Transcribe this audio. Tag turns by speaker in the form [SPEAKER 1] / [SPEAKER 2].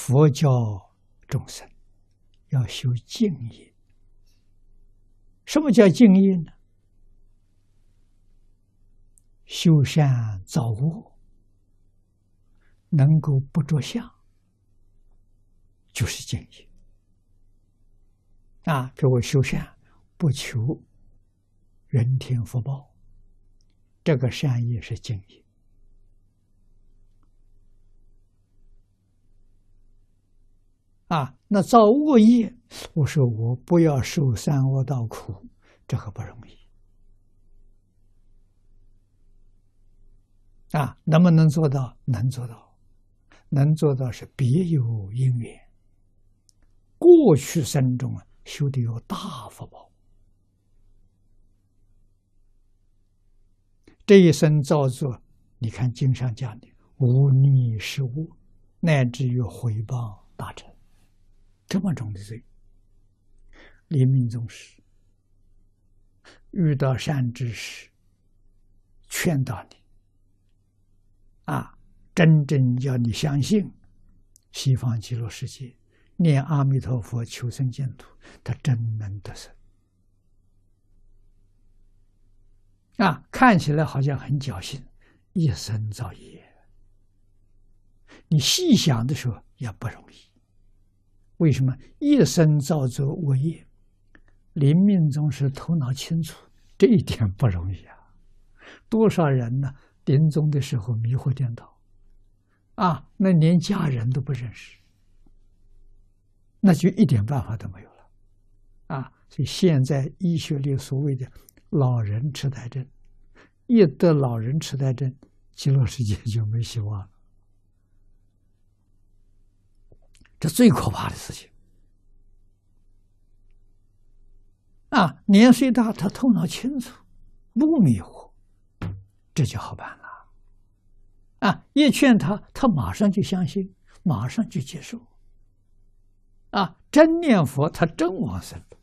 [SPEAKER 1] 佛教众生要修静业。什么叫静业呢？修善造恶，能够不着相，就是静业。啊，给我修善，不求人天福报，这个善业是静业。啊，那造恶业，我说我不要受三恶道苦，这可不容易。啊，能不能做到？能做到，能做到是别有因缘。过去生中啊，修的有大福报，这一生造作，你看经上讲的无逆失物，乃至于回报。这么重的罪，临命终时遇到善知识，劝导你，啊，真正要你相信西方极乐世界，念阿弥陀佛求生净土，他真能得生。啊，看起来好像很侥幸，一生造业，你细想的时候也不容易。为什么一生造作恶业，临命终时头脑清楚，这一点不容易啊！多少人呢？临终的时候迷惑颠倒，啊，那连家人都不认识，那就一点办法都没有了，啊！所以现在医学里所谓的老人痴呆症，一得老人痴呆症，极乐世界就没希望了。这最可怕的事情啊！年岁大，他头脑清楚，不迷糊，这就好办了。啊！一劝他，他马上就相信，马上就接受。啊！真念佛，他真往生了。